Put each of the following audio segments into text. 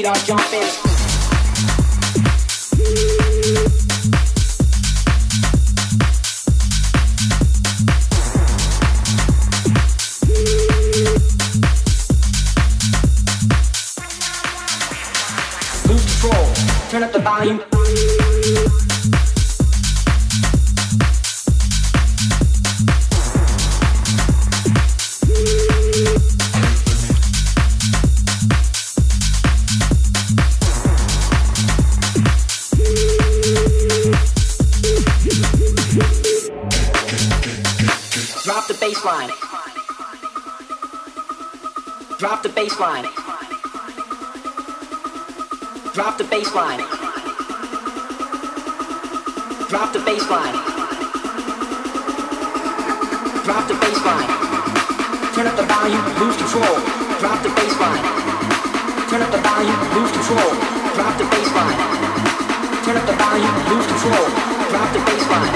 feet are jumping. Turn up the volume. baseline. Drop the baseline. Drop the baseline. Drop the baseline. Turn up the volume, lose control. Drop the baseline. Turn up the volume, lose control. Drop the baseline. Turn up the volume, lose control. Drop the baseline.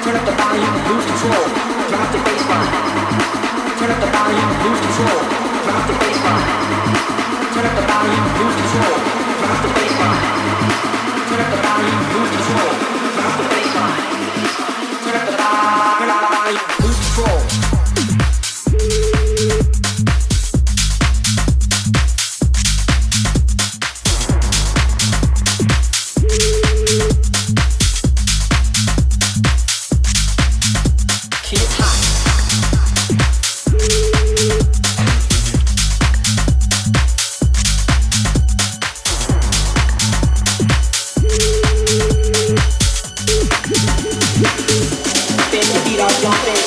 Turn up the volume, lose control. Drop the baseline. Turn up the volume, lose control. Drop the baseline. Don't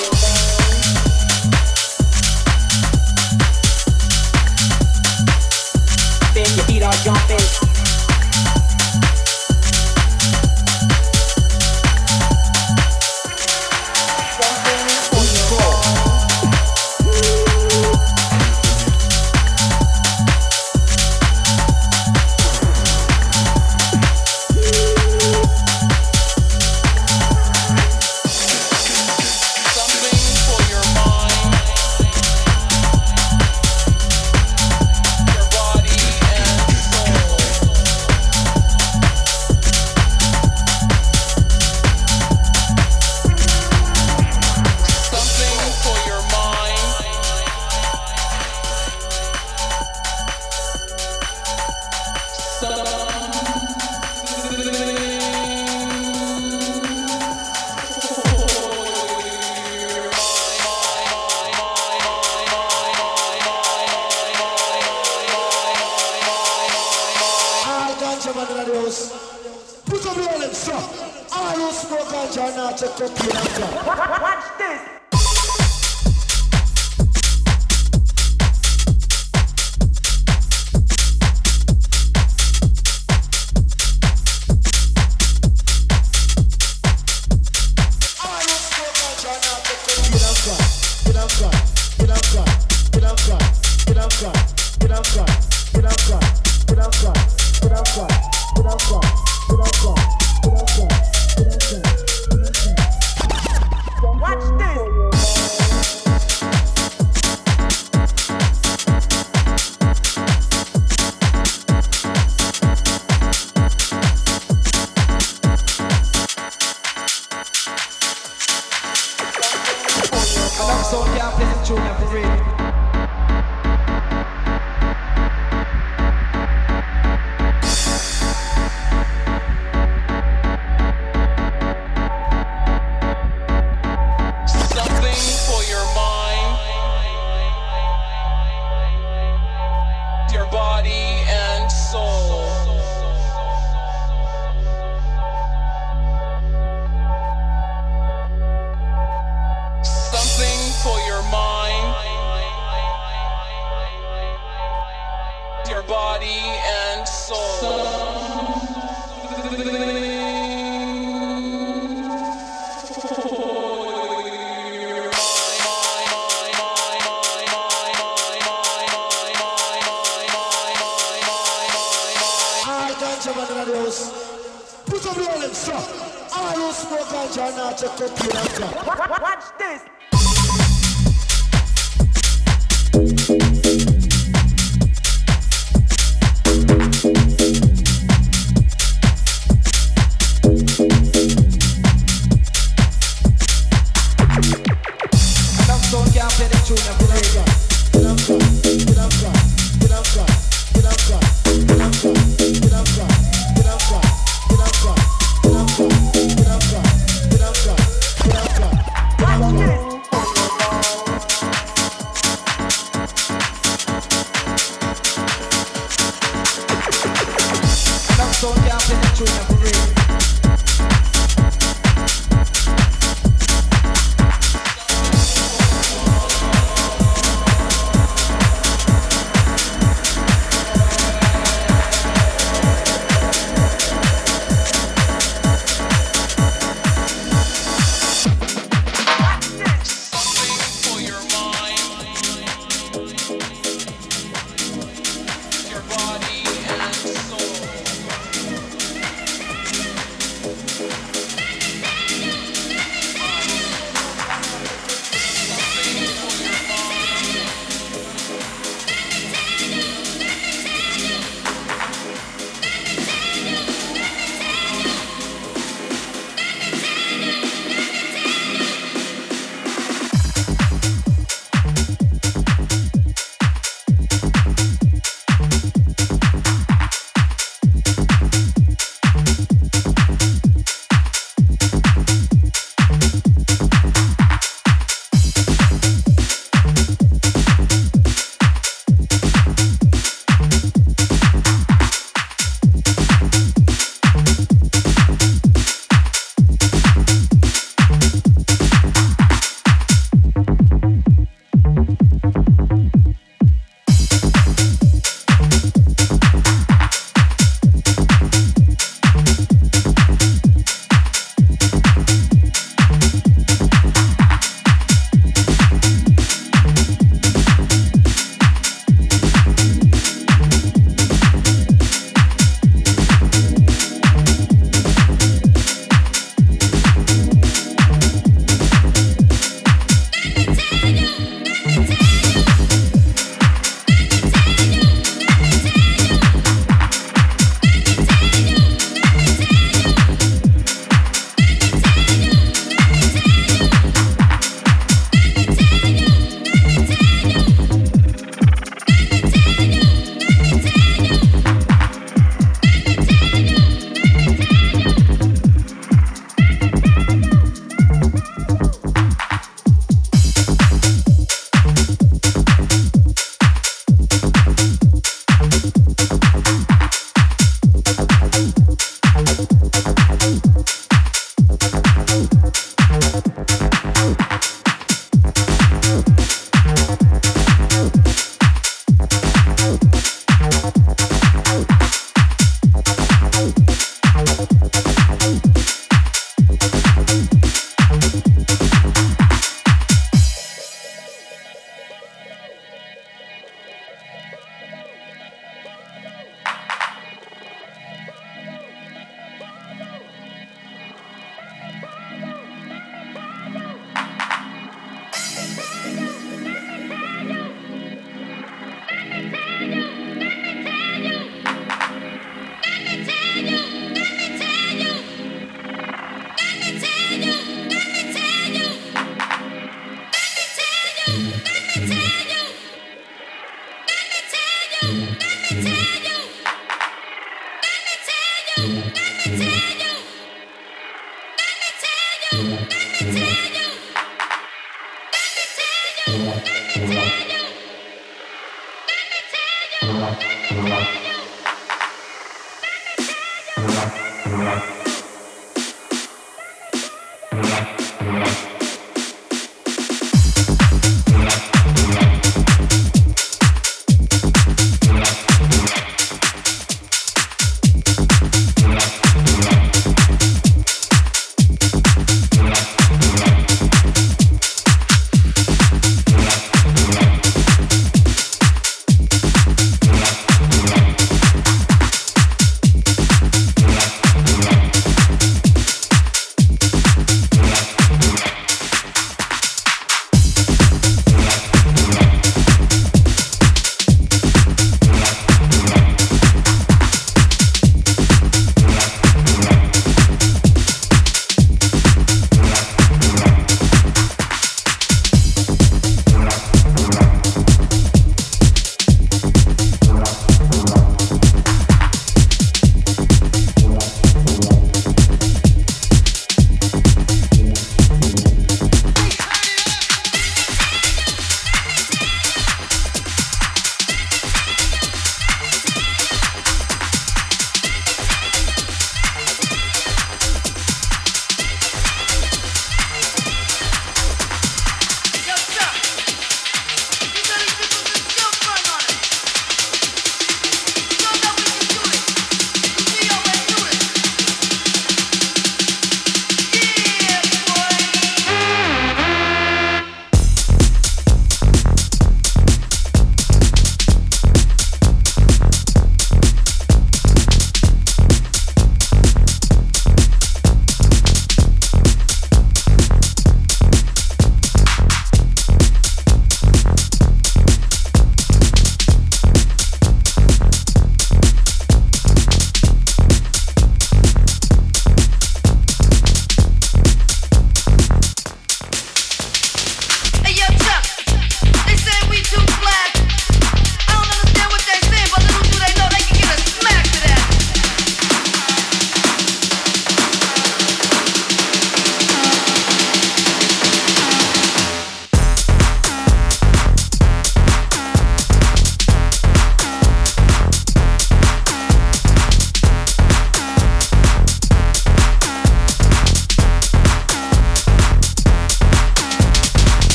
tune up for real.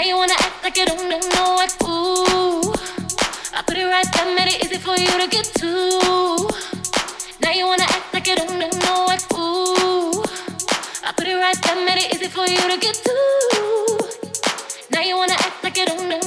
Now you wanna act like you don't know what. Ooh, I put it right there, made it easy for you to get to. Now you wanna act like you don't know what. Ooh, I put it right there, made it easy for you to get to. Now you wanna act like you don't know.